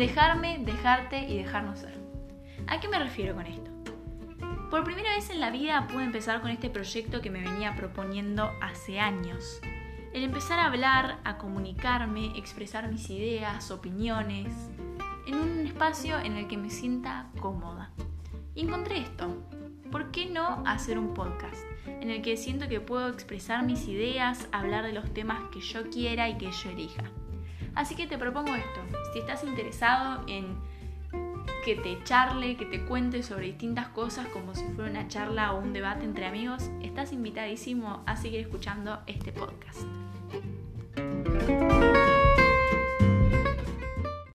Dejarme, dejarte y dejarnos ser. ¿A qué me refiero con esto? Por primera vez en la vida pude empezar con este proyecto que me venía proponiendo hace años. El empezar a hablar, a comunicarme, expresar mis ideas, opiniones, en un espacio en el que me sienta cómoda. Y encontré esto. ¿Por qué no hacer un podcast? En el que siento que puedo expresar mis ideas, hablar de los temas que yo quiera y que yo elija. Así que te propongo esto. Si estás interesado en que te charle, que te cuente sobre distintas cosas como si fuera una charla o un debate entre amigos, estás invitadísimo a seguir escuchando este podcast.